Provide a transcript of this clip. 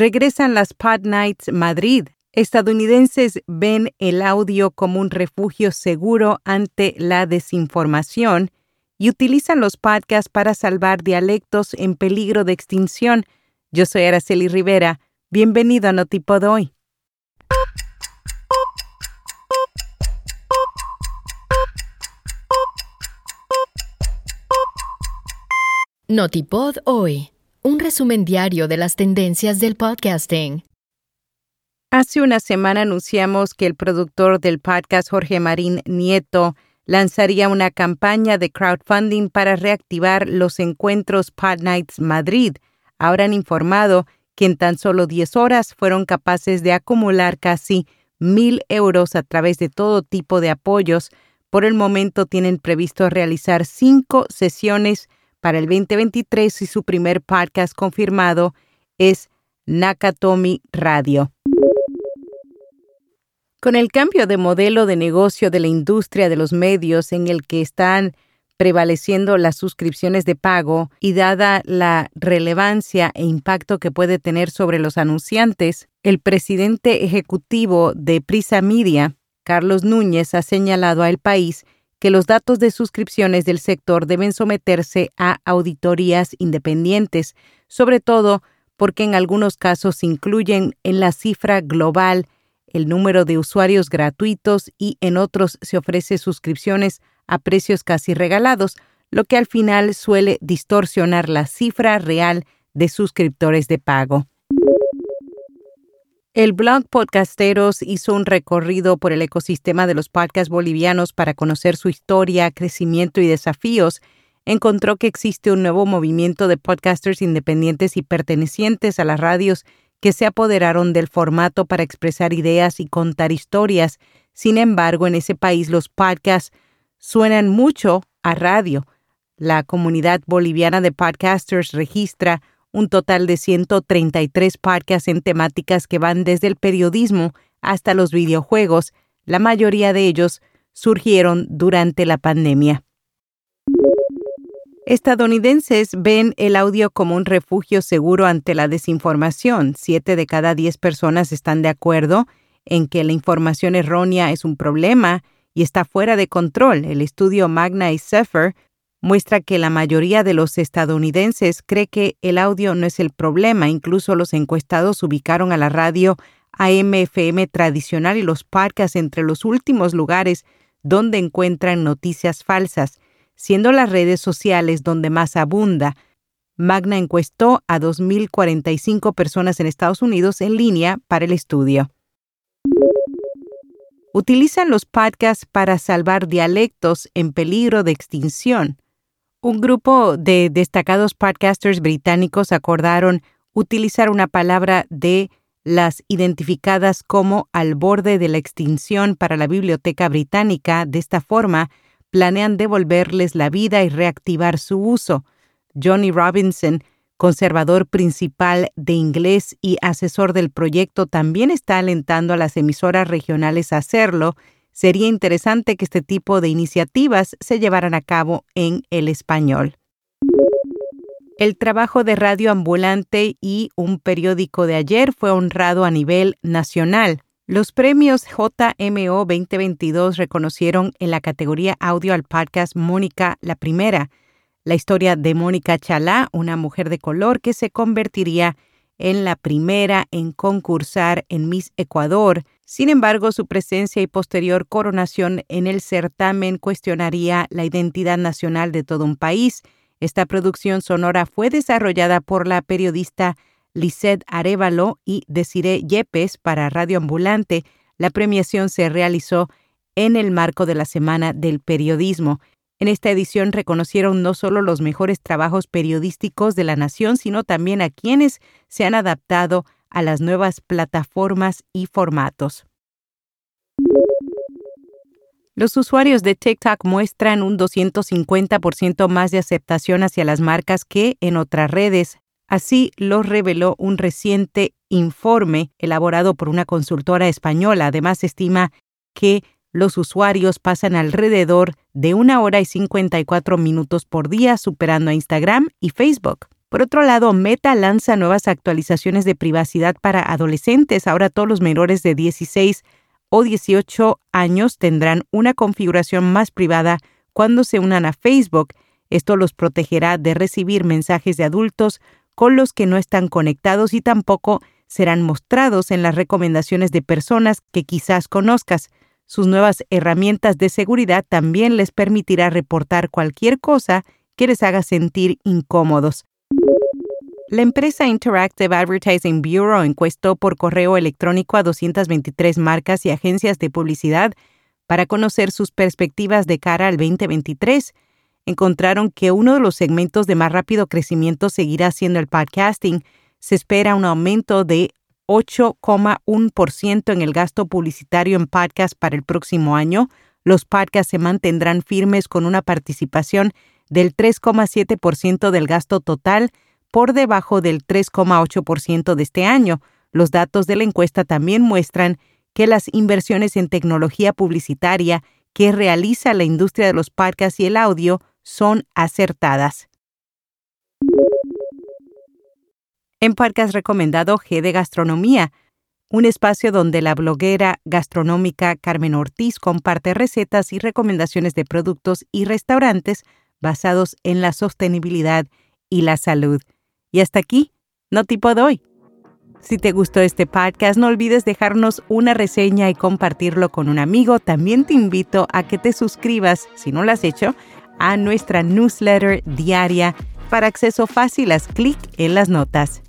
Regresan las Pod Nights Madrid. Estadounidenses ven el audio como un refugio seguro ante la desinformación y utilizan los podcasts para salvar dialectos en peligro de extinción. Yo soy Araceli Rivera. Bienvenido a Notipod hoy. Notipod hoy, un resumen diario de las tendencias del podcasting. Hace una semana anunciamos que el productor del podcast Jorge Marín Nieto lanzaría una campaña de crowdfunding para reactivar los encuentros Pod Nights Madrid. Ahora han informado que en tan solo 10 horas fueron capaces de acumular casi mil euros a través de todo tipo de apoyos. Por el momento tienen previsto realizar cinco sesiones para el 2023 y su primer podcast confirmado es Nakatomi Radio. Con el cambio de modelo de negocio de la industria de los medios en el que están prevaleciendo las suscripciones de pago y dada la relevancia e impacto que puede tener sobre los anunciantes, el presidente ejecutivo de Prisa Media, Carlos Núñez, ha señalado al país que los datos de suscripciones del sector deben someterse a auditorías independientes, sobre todo porque en algunos casos incluyen en la cifra global el número de usuarios gratuitos y en otros se ofrece suscripciones a precios casi regalados, lo que al final suele distorsionar la cifra real de suscriptores de pago. El blog Podcasteros hizo un recorrido por el ecosistema de los podcasts bolivianos para conocer su historia, crecimiento y desafíos. Encontró que existe un nuevo movimiento de podcasters independientes y pertenecientes a las radios que se apoderaron del formato para expresar ideas y contar historias. Sin embargo, en ese país los podcasts suenan mucho a radio. La comunidad boliviana de podcasters registra un total de 133 podcasts en temáticas que van desde el periodismo hasta los videojuegos, la mayoría de ellos surgieron durante la pandemia. Estadounidenses ven el audio como un refugio seguro ante la desinformación. Siete de cada diez personas están de acuerdo en que la información errónea es un problema y está fuera de control. El estudio Magna y Zephyr muestra que la mayoría de los estadounidenses cree que el audio no es el problema. Incluso los encuestados ubicaron a la radio AM-FM tradicional y los podcasts entre los últimos lugares donde encuentran noticias falsas, siendo las redes sociales donde más abunda. Magna encuestó a 2.045 personas en Estados Unidos en línea para el estudio. Utilizan los podcasts para salvar dialectos en peligro de extinción. Un grupo de destacados podcasters británicos acordaron utilizar una palabra de las identificadas como al borde de la extinción para la Biblioteca Británica. De esta forma, planean devolverles la vida y reactivar su uso. Johnny Robinson, conservador principal de inglés y asesor del proyecto, también está alentando a las emisoras regionales a hacerlo sería interesante que este tipo de iniciativas se llevaran a cabo en el español. El trabajo de Radio Ambulante y un periódico de ayer fue honrado a nivel nacional. Los premios JMO 2022 reconocieron en la categoría audio al podcast Mónica la Primera, la historia de Mónica Chalá, una mujer de color que se convertiría en la primera en concursar en Miss Ecuador sin embargo, su presencia y posterior coronación en el certamen cuestionaría la identidad nacional de todo un país. Esta producción sonora fue desarrollada por la periodista Lisette Arevalo y Desiree Yepes para Radio Ambulante. La premiación se realizó en el marco de la Semana del Periodismo. En esta edición reconocieron no solo los mejores trabajos periodísticos de la nación, sino también a quienes se han adaptado a las nuevas plataformas y formatos. Los usuarios de TikTok muestran un 250% más de aceptación hacia las marcas que en otras redes. Así lo reveló un reciente informe elaborado por una consultora española. Además, estima que los usuarios pasan alrededor de una hora y 54 minutos por día, superando a Instagram y Facebook. Por otro lado, Meta lanza nuevas actualizaciones de privacidad para adolescentes. Ahora todos los menores de 16 o 18 años tendrán una configuración más privada cuando se unan a Facebook. Esto los protegerá de recibir mensajes de adultos con los que no están conectados y tampoco serán mostrados en las recomendaciones de personas que quizás conozcas. Sus nuevas herramientas de seguridad también les permitirá reportar cualquier cosa que les haga sentir incómodos. La empresa Interactive Advertising Bureau encuestó por correo electrónico a 223 marcas y agencias de publicidad para conocer sus perspectivas de cara al 2023. Encontraron que uno de los segmentos de más rápido crecimiento seguirá siendo el podcasting. Se espera un aumento de 8,1% en el gasto publicitario en podcast para el próximo año. Los podcasts se mantendrán firmes con una participación del 3,7% del gasto total por debajo del 3,8% de este año. Los datos de la encuesta también muestran que las inversiones en tecnología publicitaria que realiza la industria de los podcasts y el audio son acertadas. En podcast recomendado G de Gastronomía, un espacio donde la bloguera gastronómica Carmen Ortiz comparte recetas y recomendaciones de productos y restaurantes basados en la sostenibilidad y la salud. Y hasta aquí, no tipo doy. Si te gustó este podcast, no olvides dejarnos una reseña y compartirlo con un amigo. También te invito a que te suscribas, si no lo has hecho, a nuestra newsletter diaria para acceso fácil. Haz clic en las notas.